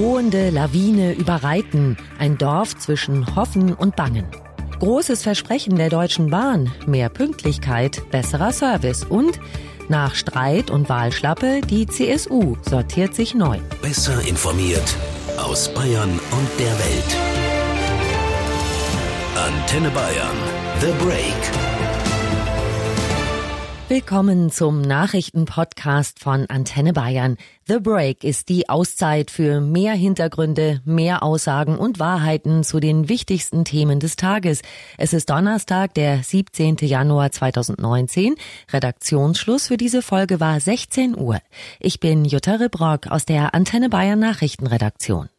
drohende Lawine über Reiten, ein Dorf zwischen Hoffen und Bangen. Großes Versprechen der Deutschen Bahn, mehr Pünktlichkeit, besserer Service und nach Streit und Wahlschlappe, die CSU sortiert sich neu. Besser informiert aus Bayern und der Welt. Antenne Bayern. The Break. Willkommen zum Nachrichtenpodcast von Antenne Bayern. The Break ist die Auszeit für mehr Hintergründe, mehr Aussagen und Wahrheiten zu den wichtigsten Themen des Tages. Es ist Donnerstag, der 17. Januar 2019. Redaktionsschluss für diese Folge war 16 Uhr. Ich bin Jutta Ribrock aus der Antenne Bayern Nachrichtenredaktion.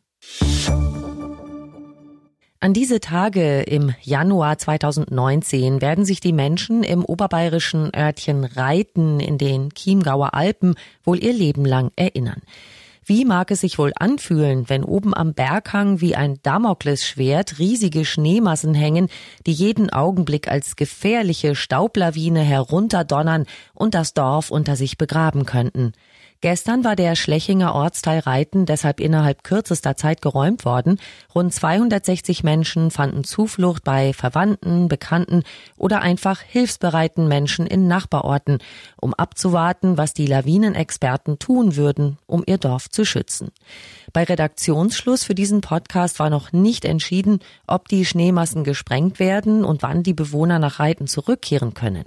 An diese Tage im Januar 2019 werden sich die Menschen im oberbayerischen Örtchen Reiten in den Chiemgauer Alpen wohl ihr Leben lang erinnern. Wie mag es sich wohl anfühlen, wenn oben am Berghang wie ein Damoklesschwert riesige Schneemassen hängen, die jeden Augenblick als gefährliche Staublawine herunterdonnern und das Dorf unter sich begraben könnten? Gestern war der Schlechinger Ortsteil Reiten deshalb innerhalb kürzester Zeit geräumt worden. Rund 260 Menschen fanden Zuflucht bei Verwandten, Bekannten oder einfach hilfsbereiten Menschen in Nachbarorten, um abzuwarten, was die Lawinenexperten tun würden, um ihr Dorf zu schützen. Bei Redaktionsschluss für diesen Podcast war noch nicht entschieden, ob die Schneemassen gesprengt werden und wann die Bewohner nach Reiten zurückkehren können.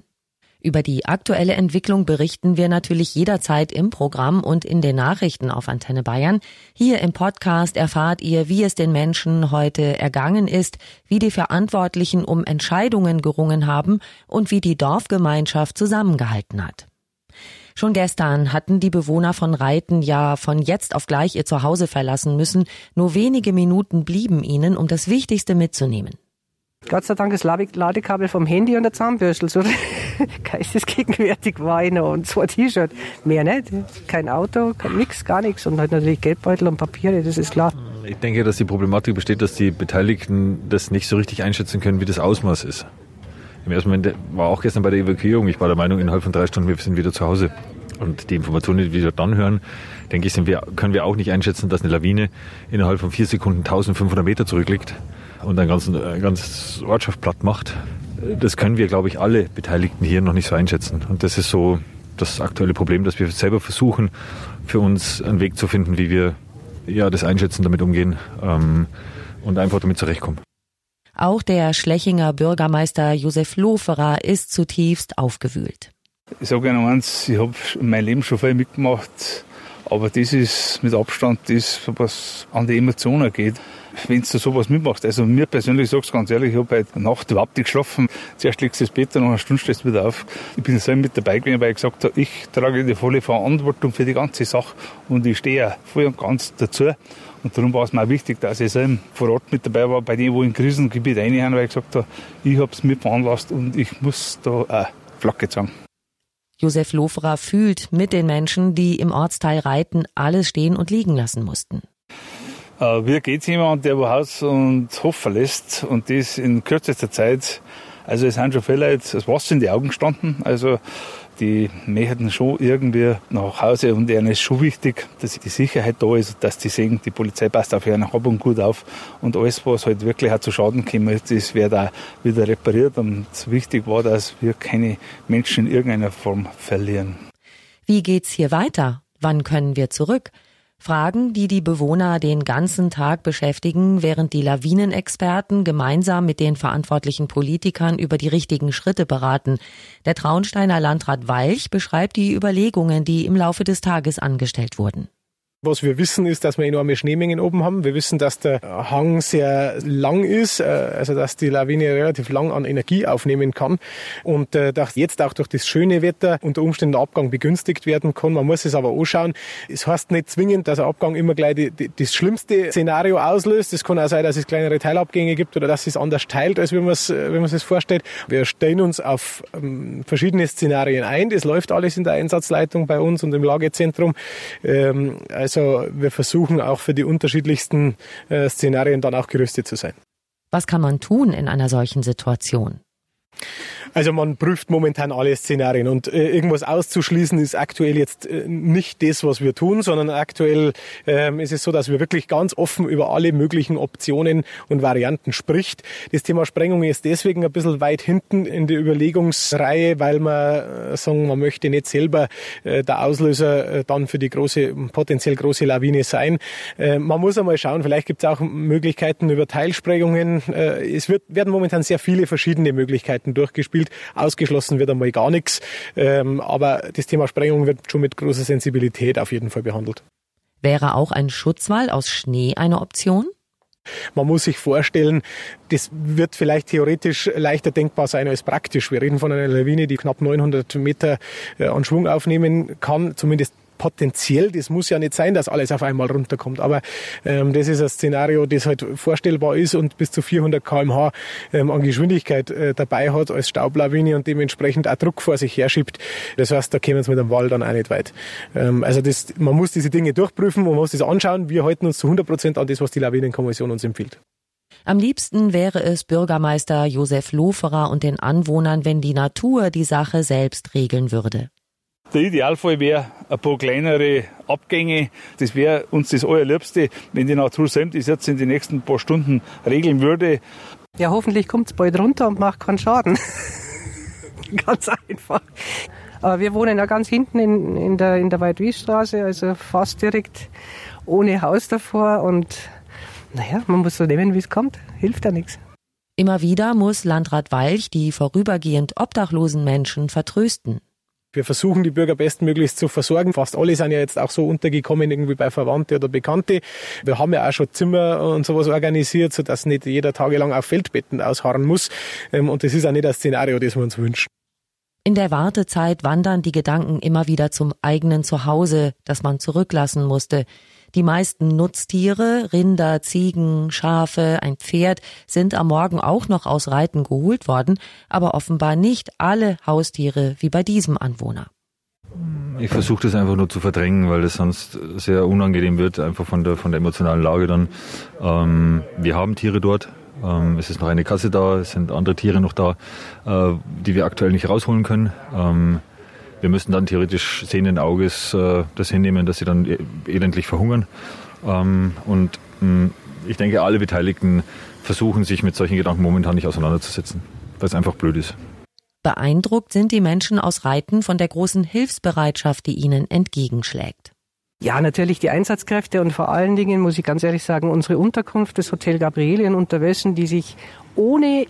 Über die aktuelle Entwicklung berichten wir natürlich jederzeit im Programm und in den Nachrichten auf Antenne Bayern. Hier im Podcast erfahrt ihr, wie es den Menschen heute ergangen ist, wie die Verantwortlichen um Entscheidungen gerungen haben und wie die Dorfgemeinschaft zusammengehalten hat. Schon gestern hatten die Bewohner von Reiten ja von jetzt auf gleich ihr Zuhause verlassen müssen. Nur wenige Minuten blieben ihnen, um das Wichtigste mitzunehmen. Gott sei Dank das Ladekabel vom Handy und der Zahnbürstel. So geistesgegenwärtig war ich noch und zwei T-Shirt. Mehr nicht. Kein Auto, nichts, gar nichts. Und halt natürlich Geldbeutel und Papiere, das ist klar. Ich denke, dass die Problematik besteht, dass die Beteiligten das nicht so richtig einschätzen können, wie das Ausmaß ist. Im ersten Moment war auch gestern bei der Evakuierung, ich war der Meinung, innerhalb von drei Stunden, wir sind wieder zu Hause. Und die Informationen, die wir dann hören, denke ich, wir, können wir auch nicht einschätzen, dass eine Lawine innerhalb von vier Sekunden 1500 Meter zurückliegt und eine ganze, eine ganze Ortschaft platt macht. Das können wir, glaube ich, alle Beteiligten hier noch nicht so einschätzen. Und das ist so das aktuelle Problem, dass wir selber versuchen, für uns einen Weg zu finden, wie wir ja, das Einschätzen damit umgehen ähm, und einfach damit zurechtkommen. Auch der Schlechinger Bürgermeister Josef Loferer ist zutiefst aufgewühlt. Ich sage Ihnen eins, ich habe mein Leben schon viel mitgemacht, aber das ist mit Abstand das, was an die Emotionen geht wenn du sowas mitmachst. Also mir persönlich sag's ganz ehrlich, ich habe heute Nacht überhaupt nicht geschlafen. Zuerst legst du das Bett, nach einer Stunde stehst du wieder auf. Ich bin selber mit dabei gewesen, weil ich gesagt habe, ich trage die volle Verantwortung für die ganze Sache und ich stehe ja voll und ganz dazu. Und darum war es mir auch wichtig, dass ich selber vor Ort mit dabei war, bei denen, wo in Krisengebiet reinhauen, weil ich gesagt habe, ich habe es mit veranlasst und ich muss da auch Flagge zeigen. Josef Loferer fühlt mit den Menschen, die im Ortsteil Reiten alles stehen und liegen lassen mussten. Äh, wie geht's jemand, der wo Haus und Hof verlässt und das in kürzester Zeit? Also es sind schon viele Leute das Wasser in die Augen gestanden. Also die möchten schon irgendwie nach Hause und ihnen ist schon wichtig, dass die Sicherheit da ist, dass die sehen, die Polizei passt auf ihren Hab und Gut auf und alles, was halt wirklich auch zu Schaden kommt, das wird auch wieder repariert und wichtig war, dass wir keine Menschen in irgendeiner Form verlieren. Wie geht's hier weiter? Wann können wir zurück? Fragen, die die Bewohner den ganzen Tag beschäftigen, während die Lawinenexperten gemeinsam mit den verantwortlichen Politikern über die richtigen Schritte beraten. Der Traunsteiner Landrat Walch beschreibt die Überlegungen, die im Laufe des Tages angestellt wurden. Was wir wissen, ist, dass wir enorme Schneemengen oben haben. Wir wissen, dass der Hang sehr lang ist, äh, also dass die Lawine relativ lang an Energie aufnehmen kann und äh, dass jetzt auch durch das schöne Wetter unter Umständen der Abgang begünstigt werden kann. Man muss es aber anschauen. Es heißt nicht zwingend, dass ein Abgang immer gleich die, die, das schlimmste Szenario auslöst. Es kann auch sein, dass es kleinere Teilabgänge gibt oder dass es anders teilt, als wie man es, wie man es vorstellt. Wir stellen uns auf ähm, verschiedene Szenarien ein. Das läuft alles in der Einsatzleitung bei uns und im Lagezentrum. Ähm, also also wir versuchen auch für die unterschiedlichsten äh, Szenarien dann auch gerüstet zu sein. Was kann man tun in einer solchen Situation? Also man prüft momentan alle Szenarien und äh, irgendwas auszuschließen ist aktuell jetzt äh, nicht das, was wir tun, sondern aktuell ähm, ist es so, dass wir wirklich ganz offen über alle möglichen Optionen und Varianten spricht. Das Thema Sprengung ist deswegen ein bisschen weit hinten in der Überlegungsreihe, weil man äh, sagen, man möchte nicht selber äh, der Auslöser äh, dann für die große, potenziell große Lawine sein. Äh, man muss einmal schauen, vielleicht gibt es auch Möglichkeiten über Teilsprengungen. Äh, es wird, werden momentan sehr viele verschiedene Möglichkeiten durchgespielt. Ausgeschlossen wird einmal gar nichts. Ähm, aber das Thema Sprengung wird schon mit großer Sensibilität auf jeden Fall behandelt. Wäre auch ein Schutzwall aus Schnee eine Option? Man muss sich vorstellen, das wird vielleicht theoretisch leichter denkbar sein als praktisch. Wir reden von einer Lawine, die knapp 900 Meter äh, an Schwung aufnehmen kann, zumindest potenziell, das muss ja nicht sein, dass alles auf einmal runterkommt, aber ähm, das ist ein Szenario, das halt vorstellbar ist und bis zu 400 kmh ähm, an Geschwindigkeit äh, dabei hat als Staublawine und dementsprechend auch Druck vor sich herschiebt. Das heißt, da kämen wir mit dem Wall dann auch nicht weit. Ähm, also das, man muss diese Dinge durchprüfen, man muss das anschauen. Wir halten uns zu 100 Prozent an das, was die Lawinenkommission uns empfiehlt. Am liebsten wäre es Bürgermeister Josef Loferer und den Anwohnern, wenn die Natur die Sache selbst regeln würde. Der Idealfall wäre ein paar kleinere Abgänge. Das wäre uns das Allerliebste, wenn die Natur selbst das jetzt in den nächsten paar Stunden regeln würde. Ja, hoffentlich kommt es bald runter und macht keinen Schaden. ganz einfach. Aber wir wohnen ja ganz hinten in, in der, in der Weidwiesstraße, also fast direkt ohne Haus davor. Und naja, man muss so nehmen, wie es kommt. Hilft ja nichts. Immer wieder muss Landrat Walch die vorübergehend obdachlosen Menschen vertrösten. Wir versuchen, die Bürger bestmöglichst zu versorgen. Fast alle sind ja jetzt auch so untergekommen, irgendwie bei Verwandte oder Bekannte. Wir haben ja auch schon Zimmer und sowas organisiert, sodass nicht jeder tagelang auf Feldbetten ausharren muss. Ähm, und das ist auch nicht das Szenario, das wir uns wünschen. In der Wartezeit wandern die Gedanken immer wieder zum eigenen Zuhause, das man zurücklassen musste. Die meisten Nutztiere, Rinder, Ziegen, Schafe, ein Pferd, sind am Morgen auch noch aus Reiten geholt worden, aber offenbar nicht alle Haustiere wie bei diesem Anwohner. Ich versuche das einfach nur zu verdrängen, weil das sonst sehr unangenehm wird, einfach von der, von der emotionalen Lage dann. Ähm, wir haben Tiere dort. Ähm, es ist noch eine Kasse da, es sind andere Tiere noch da, äh, die wir aktuell nicht rausholen können. Ähm, wir müssen dann theoretisch sehenden Auges äh, das hinnehmen, dass sie dann e-, elendlich verhungern. Ähm, und mh, hm, ich denke, alle Beteiligten versuchen sich mit solchen Gedanken momentan nicht auseinanderzusetzen, weil es einfach blöd ist. Beeindruckt sind die Menschen aus Reiten von der großen Hilfsbereitschaft, die ihnen entgegenschlägt. Ja, natürlich die Einsatzkräfte und vor allen Dingen, muss ich ganz ehrlich sagen, unsere Unterkunft, das Hotel Gabriele in Unterwössen, die sich ohne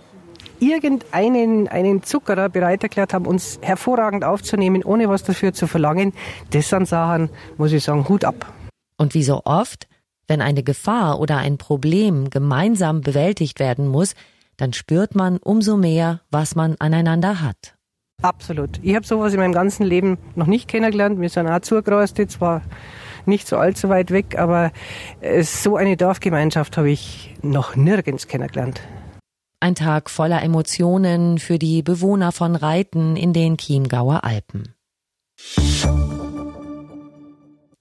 irgendeinen einen Zuckerer bereit erklärt haben, uns hervorragend aufzunehmen, ohne was dafür zu verlangen, das sind Sachen, muss ich sagen, Hut ab. Und wie so oft, wenn eine Gefahr oder ein Problem gemeinsam bewältigt werden muss, dann spürt man umso mehr, was man aneinander hat. Absolut. Ich habe sowas in meinem ganzen Leben noch nicht kennengelernt. Wir sind auch zugerastet, zwar nicht so allzu weit weg, aber so eine Dorfgemeinschaft habe ich noch nirgends kennengelernt. Ein Tag voller Emotionen für die Bewohner von Reiten in den Chiemgauer Alpen.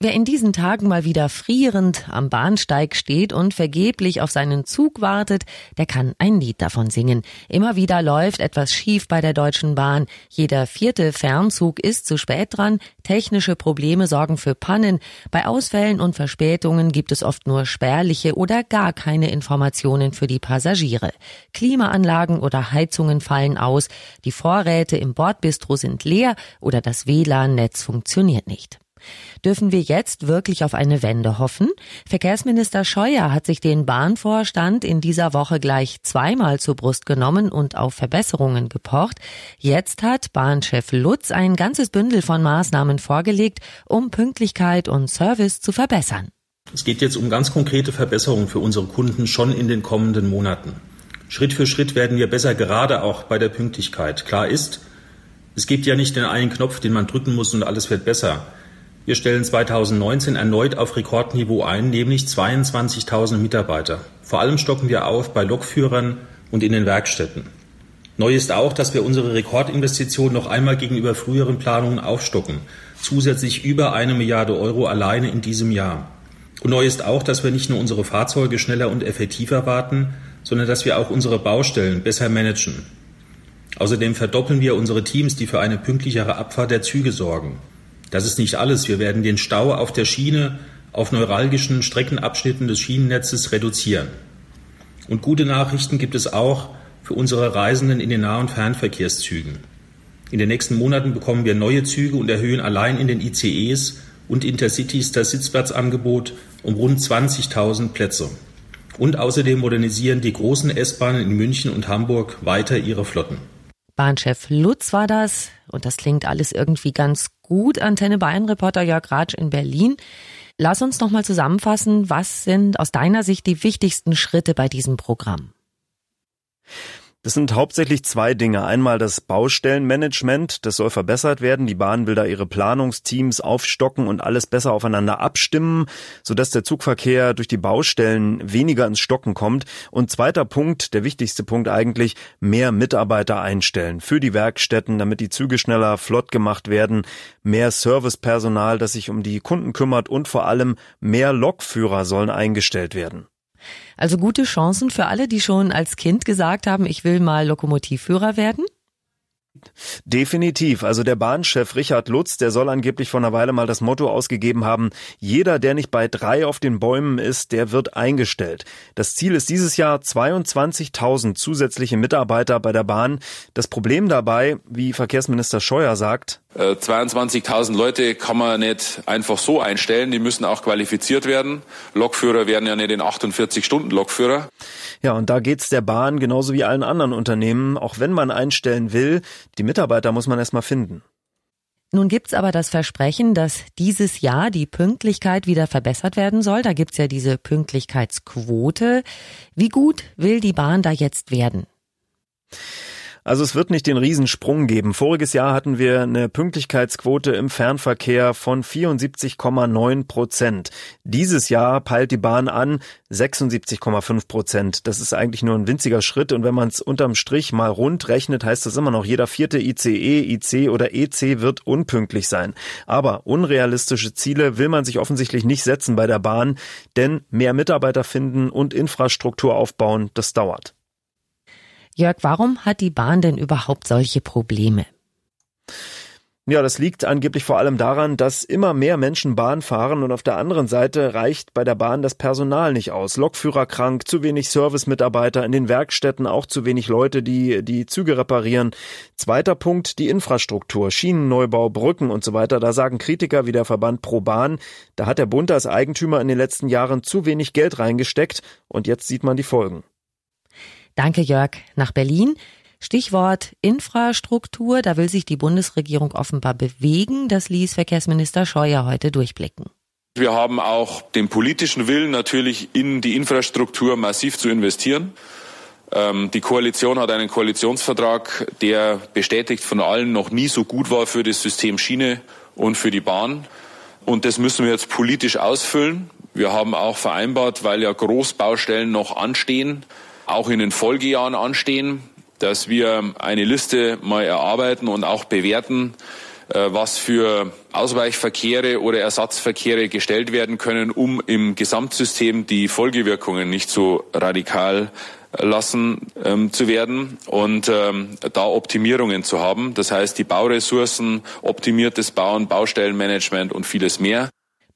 Wer in diesen Tagen mal wieder frierend am Bahnsteig steht und vergeblich auf seinen Zug wartet, der kann ein Lied davon singen. Immer wieder läuft etwas schief bei der Deutschen Bahn. Jeder vierte Fernzug ist zu spät dran. Technische Probleme sorgen für Pannen. Bei Ausfällen und Verspätungen gibt es oft nur spärliche oder gar keine Informationen für die Passagiere. Klimaanlagen oder Heizungen fallen aus. Die Vorräte im Bordbistro sind leer oder das WLAN-Netz funktioniert nicht. Dürfen wir jetzt wirklich auf eine Wende hoffen? Verkehrsminister Scheuer hat sich den Bahnvorstand in dieser Woche gleich zweimal zur Brust genommen und auf Verbesserungen gepocht. Jetzt hat Bahnchef Lutz ein ganzes Bündel von Maßnahmen vorgelegt, um Pünktlichkeit und Service zu verbessern. Es geht jetzt um ganz konkrete Verbesserungen für unsere Kunden schon in den kommenden Monaten. Schritt für Schritt werden wir besser, gerade auch bei der Pünktlichkeit. Klar ist, es gibt ja nicht den einen Knopf, den man drücken muss und alles wird besser. Wir stellen 2019 erneut auf Rekordniveau ein, nämlich 22.000 Mitarbeiter. Vor allem stocken wir auf bei Lokführern und in den Werkstätten. Neu ist auch, dass wir unsere Rekordinvestition noch einmal gegenüber früheren Planungen aufstocken. Zusätzlich über eine Milliarde Euro alleine in diesem Jahr. Und neu ist auch, dass wir nicht nur unsere Fahrzeuge schneller und effektiver warten, sondern dass wir auch unsere Baustellen besser managen. Außerdem verdoppeln wir unsere Teams, die für eine pünktlichere Abfahrt der Züge sorgen. Das ist nicht alles. Wir werden den Stau auf der Schiene auf neuralgischen Streckenabschnitten des Schienennetzes reduzieren. Und gute Nachrichten gibt es auch für unsere Reisenden in den Nah- und Fernverkehrszügen. In den nächsten Monaten bekommen wir neue Züge und erhöhen allein in den ICEs und Intercities das Sitzplatzangebot um rund 20.000 Plätze. Und außerdem modernisieren die großen S-Bahnen in München und Hamburg weiter ihre Flotten. Bahnchef Lutz war das. Und das klingt alles irgendwie ganz gut. Antenne Bayern-Reporter Jörg Ratsch in Berlin. Lass uns nochmal zusammenfassen. Was sind aus deiner Sicht die wichtigsten Schritte bei diesem Programm? Das sind hauptsächlich zwei Dinge. Einmal das Baustellenmanagement, das soll verbessert werden. Die Bahn will da ihre Planungsteams aufstocken und alles besser aufeinander abstimmen, sodass der Zugverkehr durch die Baustellen weniger ins Stocken kommt. Und zweiter Punkt, der wichtigste Punkt eigentlich, mehr Mitarbeiter einstellen für die Werkstätten, damit die Züge schneller flott gemacht werden, mehr Servicepersonal, das sich um die Kunden kümmert und vor allem mehr Lokführer sollen eingestellt werden. Also gute Chancen für alle, die schon als Kind gesagt haben, ich will mal Lokomotivführer werden? Definitiv. Also der Bahnchef Richard Lutz, der soll angeblich vor einer Weile mal das Motto ausgegeben haben, jeder, der nicht bei drei auf den Bäumen ist, der wird eingestellt. Das Ziel ist dieses Jahr 22.000 zusätzliche Mitarbeiter bei der Bahn. Das Problem dabei, wie Verkehrsminister Scheuer sagt, 22.000 äh, Leute kann man nicht einfach so einstellen, die müssen auch qualifiziert werden. Lokführer werden ja nicht in 48 Stunden Lokführer. Ja, und da geht's der Bahn genauso wie allen anderen Unternehmen. Auch wenn man einstellen will, die Mitarbeiter muss man erstmal finden. Nun gibt's aber das Versprechen, dass dieses Jahr die Pünktlichkeit wieder verbessert werden soll. Da gibt's ja diese Pünktlichkeitsquote. Wie gut will die Bahn da jetzt werden? Also es wird nicht den Riesensprung geben. Voriges Jahr hatten wir eine Pünktlichkeitsquote im Fernverkehr von 74,9 Prozent. Dieses Jahr peilt die Bahn an 76,5 Prozent. Das ist eigentlich nur ein winziger Schritt und wenn man es unterm Strich mal rund rechnet, heißt das immer noch, jeder vierte ICE, IC oder EC wird unpünktlich sein. Aber unrealistische Ziele will man sich offensichtlich nicht setzen bei der Bahn, denn mehr Mitarbeiter finden und Infrastruktur aufbauen, das dauert. Jörg, warum hat die Bahn denn überhaupt solche Probleme? Ja, das liegt angeblich vor allem daran, dass immer mehr Menschen Bahn fahren und auf der anderen Seite reicht bei der Bahn das Personal nicht aus. Lokführer krank, zu wenig Servicemitarbeiter in den Werkstätten, auch zu wenig Leute, die die Züge reparieren. Zweiter Punkt, die Infrastruktur, Schienenneubau, Brücken und so weiter. Da sagen Kritiker wie der Verband Pro Bahn, da hat der Bund als Eigentümer in den letzten Jahren zu wenig Geld reingesteckt und jetzt sieht man die Folgen. Danke, Jörg. Nach Berlin. Stichwort Infrastruktur. Da will sich die Bundesregierung offenbar bewegen. Das ließ Verkehrsminister Scheuer heute durchblicken. Wir haben auch den politischen Willen, natürlich in die Infrastruktur massiv zu investieren. Ähm, die Koalition hat einen Koalitionsvertrag, der bestätigt von allen noch nie so gut war für das System Schiene und für die Bahn. Und das müssen wir jetzt politisch ausfüllen. Wir haben auch vereinbart, weil ja Großbaustellen noch anstehen, auch in den Folgejahren anstehen, dass wir eine Liste mal erarbeiten und auch bewerten, äh, was für Ausweichverkehre oder Ersatzverkehre gestellt werden können, um im Gesamtsystem die Folgewirkungen nicht so radikal lassen ähm, zu werden und ähm, da Optimierungen zu haben. Das heißt, die Bauressourcen, optimiertes Bauen, Baustellenmanagement und vieles mehr.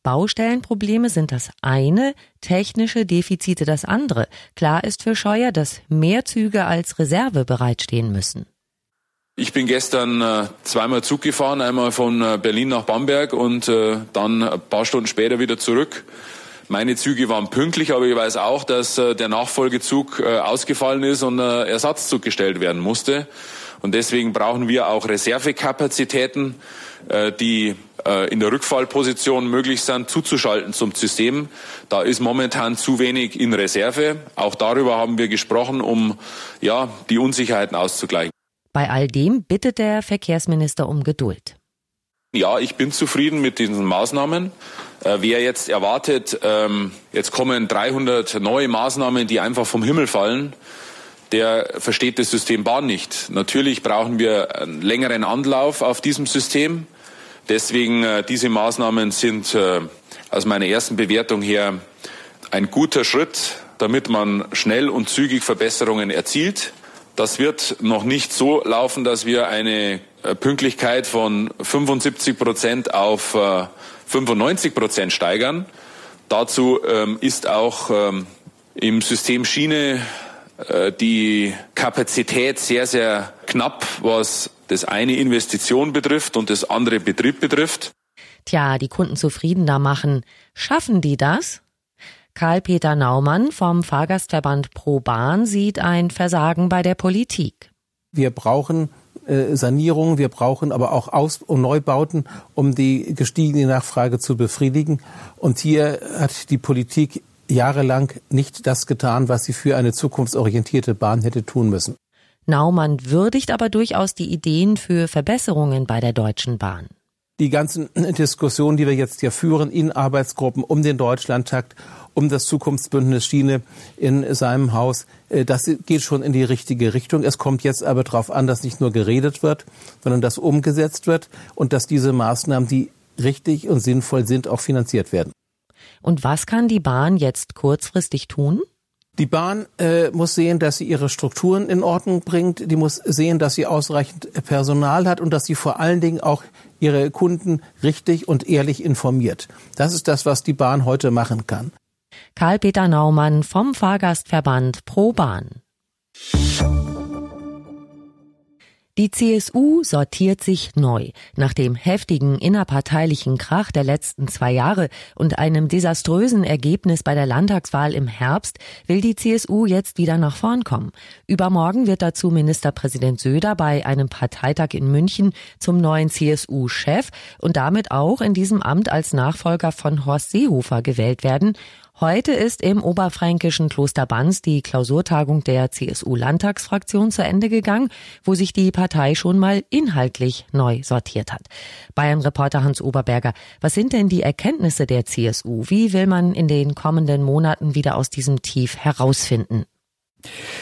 Baustellenprobleme sind das eine, technische Defizite das andere. Klar ist für Scheuer, dass mehr Züge als Reserve bereitstehen müssen. Ich bin gestern äh, zweimal Zug gefahren, einmal von äh, Berlin nach Bamberg und äh, dann ein paar Stunden später wieder zurück. Meine Züge waren pünktlich, aber ich weiß auch, dass der Nachfolgezug ausgefallen ist und ein Ersatzzug gestellt werden musste. Und deswegen brauchen wir auch Reservekapazitäten, die äh, in der Rückfallposition möglich sind, zuzuschalten zum System. Da ist momentan zu wenig in Reserve. Auch darüber haben wir gesprochen, um ja, die Unsicherheiten auszugleichen. Bei all dem bittet der Verkehrsminister um Geduld. Ja, ich bin zufrieden mit diesen Maßnahmen. Äh, wer jetzt erwartet, ähm, jetzt kommen 300 neue Maßnahmen, die einfach vom Himmel fallen, der versteht das System Bahn nicht. Natürlich brauchen wir einen längeren Anlauf auf diesem System. Deswegen äh, diese Maßnahmen sind äh, aus meiner ersten Bewertung her ein guter Schritt, damit man schnell und zügig Verbesserungen erzielt. Das wird noch nicht so laufen, dass wir eine äh, Pünktlichkeit von 75 Prozent auf 95 äh, Prozent steigern. Dazu ähm, ist auch ähm, im System Schiene die Kapazität sehr, sehr knapp, was das eine Investition betrifft und das andere Betrieb betrifft. Tja, die Kunden zufriedener machen. Schaffen die das? Karl-Peter Naumann vom Fahrgastverband Pro Bahn sieht ein Versagen bei der Politik. Wir brauchen äh, Sanierung, wir brauchen aber auch Aus- und Neubauten, um die gestiegene Nachfrage zu befriedigen. Und hier hat die Politik jahrelang nicht das getan, was sie für eine zukunftsorientierte Bahn hätte tun müssen. Naumann würdigt aber durchaus die Ideen für Verbesserungen bei der Deutschen Bahn die ganzen Diskussionen, die wir jetzt hier führen in Arbeitsgruppen um den Deutschlandtakt, um das Zukunftsbündnis Schiene in seinem Haus, äh, das geht schon in die richtige Richtung. Es kommt jetzt aber darauf an, dass nicht nur geredet wird, sondern dass umgesetzt wird und dass diese Maßnahmen, die richtig und sinnvoll sind, auch finanziert werden. Und was kann die Bahn jetzt kurzfristig tun? Die Bahn äh, muss sehen, dass sie ihre Strukturen in Ordnung bringt. Die muss sehen, dass sie ausreichend Personal hat und dass sie vor allen Dingen auch ihre Kunden richtig und ehrlich informiert. Das ist das, was die Bahn heute machen kann. Karl-Peter Naumann vom Fahrgastverband Pro Bahn. Die CSU sortiert sich neu. Nach dem heftigen innerparteilichen Krach der letzten zwei Jahre und einem desaströsen Ergebnis bei der Landtagswahl im Herbst will die CSU jetzt wieder nach vorn kommen. Übermorgen wird dazu Ministerpräsident Söder bei einem Parteitag in München zum neuen CSU-Chef und damit auch in diesem Amt als Nachfolger von Horst Seehofer gewählt werden. Heute ist im oberfränkischen Kloster Banz die Klausurtagung der CSU-Landtagsfraktion zu Ende gegangen, wo sich die Partei schon mal inhaltlich neu sortiert hat. Bayern-Reporter Hans Oberberger, was sind denn die Erkenntnisse der CSU? Wie will man in den kommenden Monaten wieder aus diesem Tief herausfinden?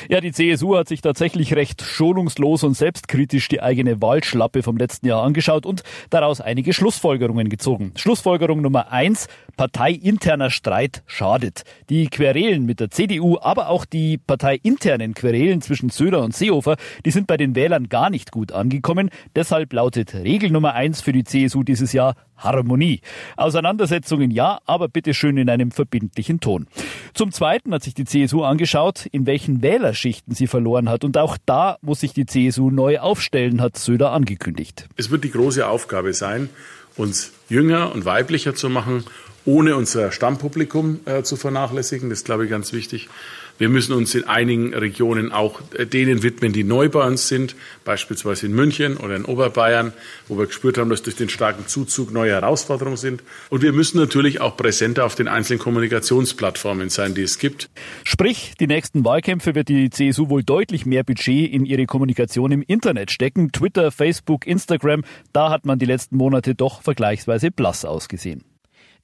Ja, die CSU hat sich tatsächlich recht schonungslos und selbstkritisch die eigene Wahlschlappe vom letzten Jahr angeschaut und daraus einige Schlussfolgerungen gezogen. Schlussfolgerung Nummer eins, parteiinterner Streit schadet. Die Querelen mit der CDU, aber auch die parteiinternen Querelen zwischen Söder und Seehofer, die sind bei den Wählern gar nicht gut angekommen. Deshalb lautet Regel Nummer eins für die CSU dieses Jahr Harmonie. Auseinandersetzungen ja, aber bitte schön in einem verbindlichen Ton. Zum Zweiten hat sich die CSU angeschaut, in welchen Wählerschichten sie verloren hat. Und auch da muss sich die CSU neu aufstellen, hat Söder angekündigt. Es wird die große Aufgabe sein, uns jünger und weiblicher zu machen, ohne unser Stammpublikum äh, zu vernachlässigen. Das ist, glaube ich, ganz wichtig. Wir müssen uns in einigen Regionen auch äh, denen widmen, die neu bei uns sind, beispielsweise in München oder in Oberbayern, wo wir gespürt haben, dass durch den starken Zuzug neue Herausforderungen sind. Und wir müssen natürlich auch präsenter auf den einzelnen Kommunikationsplattformen sein, die es gibt. Sprich, die nächsten Wahlkämpfe wird die CSU wohl deutlich mehr Budget in ihre Kommunikation im Internet stecken. Twitter, Facebook, Instagram, da hat man die letzten Monate doch vergleichsweise blass ausgesehen.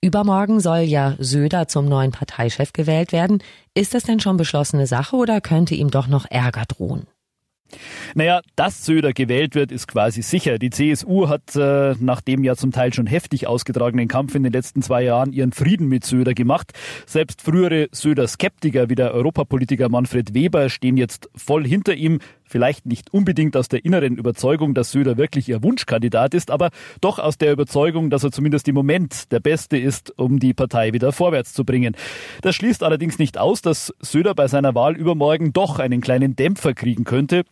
Übermorgen soll ja Söder zum neuen Parteichef gewählt werden. Ist das denn schon beschlossene Sache oder könnte ihm doch noch Ärger drohen? Naja, dass Söder gewählt wird, ist quasi sicher. Die CSU hat äh, nach dem ja zum Teil schon heftig ausgetragenen Kampf in den letzten zwei Jahren ihren Frieden mit Söder gemacht. Selbst frühere Söder-Skeptiker wie der Europapolitiker Manfred Weber stehen jetzt voll hinter ihm. Vielleicht nicht unbedingt aus der inneren Überzeugung, dass Söder wirklich ihr Wunschkandidat ist, aber doch aus der Überzeugung, dass er zumindest im Moment der Beste ist, um die Partei wieder vorwärts zu bringen. Das schließt allerdings nicht aus, dass Söder bei seiner Wahl übermorgen doch einen kleinen Dämpfer kriegen könnte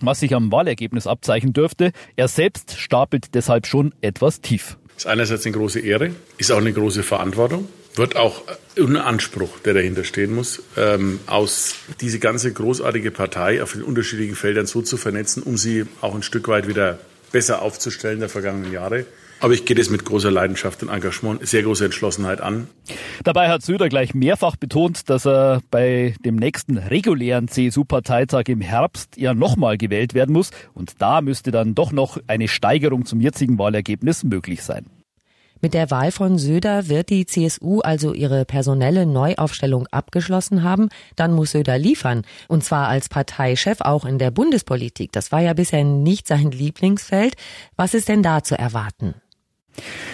was sich am Wahlergebnis abzeichnen dürfte. Er selbst stapelt deshalb schon etwas tief. Ist einerseits eine große Ehre, ist auch eine große Verantwortung, wird auch ein Anspruch, der dahinter stehen muss, ähm, aus diese ganze großartige Partei auf den unterschiedlichen Feldern so zu vernetzen, um sie auch ein Stück weit wieder besser aufzustellen der vergangenen Jahre. Aber ich gehe das mit großer Leidenschaft und Engagement, sehr großer Entschlossenheit an. Dabei hat Söder gleich mehrfach betont, dass er bei dem nächsten regulären CSU-Parteitag im Herbst ja nochmal gewählt werden muss. Und da müsste dann doch noch eine Steigerung zum jetzigen Wahlergebnis möglich sein. Mit der Wahl von Söder wird die CSU also ihre personelle Neuaufstellung abgeschlossen haben. Dann muss Söder liefern. Und zwar als Parteichef auch in der Bundespolitik. Das war ja bisher nicht sein Lieblingsfeld. Was ist denn da zu erwarten?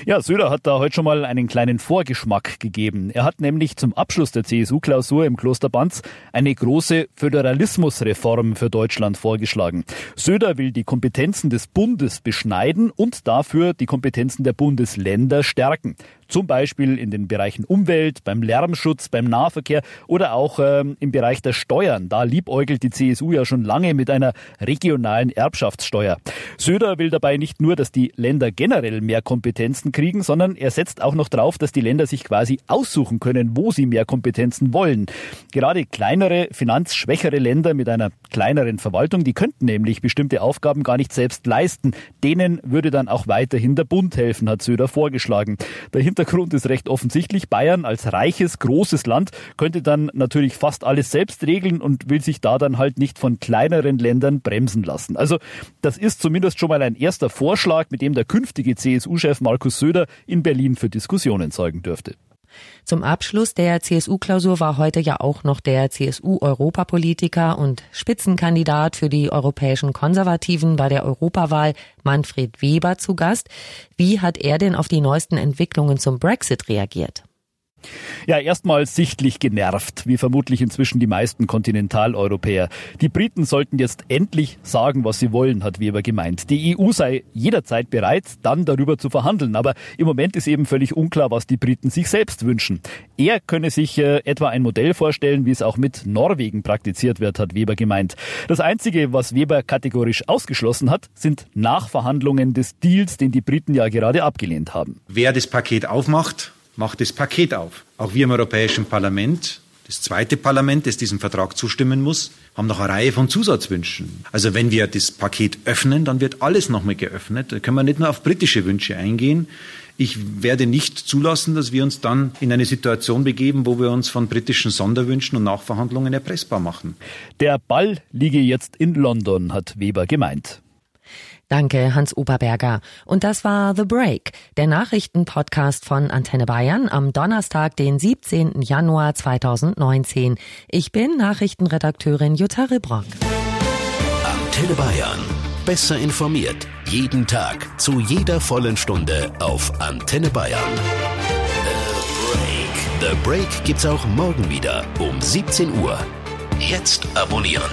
Ja, Söder hat da heute schon mal einen kleinen Vorgeschmack gegeben. Er hat nämlich zum Abschluss der CSU-Klausur im Kloster Banz eine große Föderalismusreform für Deutschland vorgeschlagen. Söder will die Kompetenzen des Bundes beschneiden und dafür die Kompetenzen der Bundesländer stärken. Zum Beispiel in den Bereichen Umwelt, beim Lärmschutz, beim Nahverkehr oder auch ähm, im Bereich der Steuern. Da liebäugelt die CSU ja schon lange mit einer regionalen Erbschaftssteuer. Söder will dabei nicht nur, dass die Länder generell mehr Kompetenzen kriegen, sondern er setzt auch noch drauf, dass die Länder sich quasi aussuchen können, wo sie mehr Kompetenzen wollen. Gerade kleinere, finanzschwächere Länder mit einer kleineren Verwaltung, die könnten nämlich bestimmte Aufgaben gar nicht selbst leisten. Denen würde dann auch weiterhin der Bund helfen, hat Söder vorgeschlagen. Dahinter Hintergrund ist recht offensichtlich. Bayern als reiches, großes Land könnte dann natürlich fast alles selbst regeln und will sich da dann halt nicht von kleineren Ländern bremsen lassen. Also das ist zumindest schon mal ein erster Vorschlag, mit dem der künftige CSU-Chef Markus Söder in Berlin für Diskussionen sorgen dürfte. Zum Abschluss der CSU-Klausur war heute ja auch noch der CSU-Europapolitiker und Spitzenkandidat für die europäischen Konservativen bei der Europawahl Manfred Weber zu Gast. Wie hat er denn auf die neuesten Entwicklungen zum Brexit reagiert? Ja, erstmal sichtlich genervt, wie vermutlich inzwischen die meisten Kontinentaleuropäer. Die Briten sollten jetzt endlich sagen, was sie wollen, hat Weber gemeint. Die EU sei jederzeit bereit, dann darüber zu verhandeln. Aber im Moment ist eben völlig unklar, was die Briten sich selbst wünschen. Er könne sich äh, etwa ein Modell vorstellen, wie es auch mit Norwegen praktiziert wird, hat Weber gemeint. Das Einzige, was Weber kategorisch ausgeschlossen hat, sind Nachverhandlungen des Deals, den die Briten ja gerade abgelehnt haben. Wer das Paket aufmacht, macht das Paket auf. Auch wir im Europäischen Parlament, das zweite Parlament, das diesem Vertrag zustimmen muss, haben noch eine Reihe von Zusatzwünschen. Also wenn wir das Paket öffnen, dann wird alles nochmal geöffnet. Da können wir nicht nur auf britische Wünsche eingehen. Ich werde nicht zulassen, dass wir uns dann in eine Situation begeben, wo wir uns von britischen Sonderwünschen und Nachverhandlungen erpressbar machen. Der Ball liege jetzt in London, hat Weber gemeint. Danke, Hans Oberberger. Und das war The Break, der Nachrichtenpodcast von Antenne Bayern am Donnerstag, den 17. Januar 2019. Ich bin Nachrichtenredakteurin Jutta Ribrock. Antenne Bayern. Besser informiert. Jeden Tag. Zu jeder vollen Stunde auf Antenne Bayern. The Break. The Break gibt's auch morgen wieder um 17 Uhr. Jetzt abonnieren.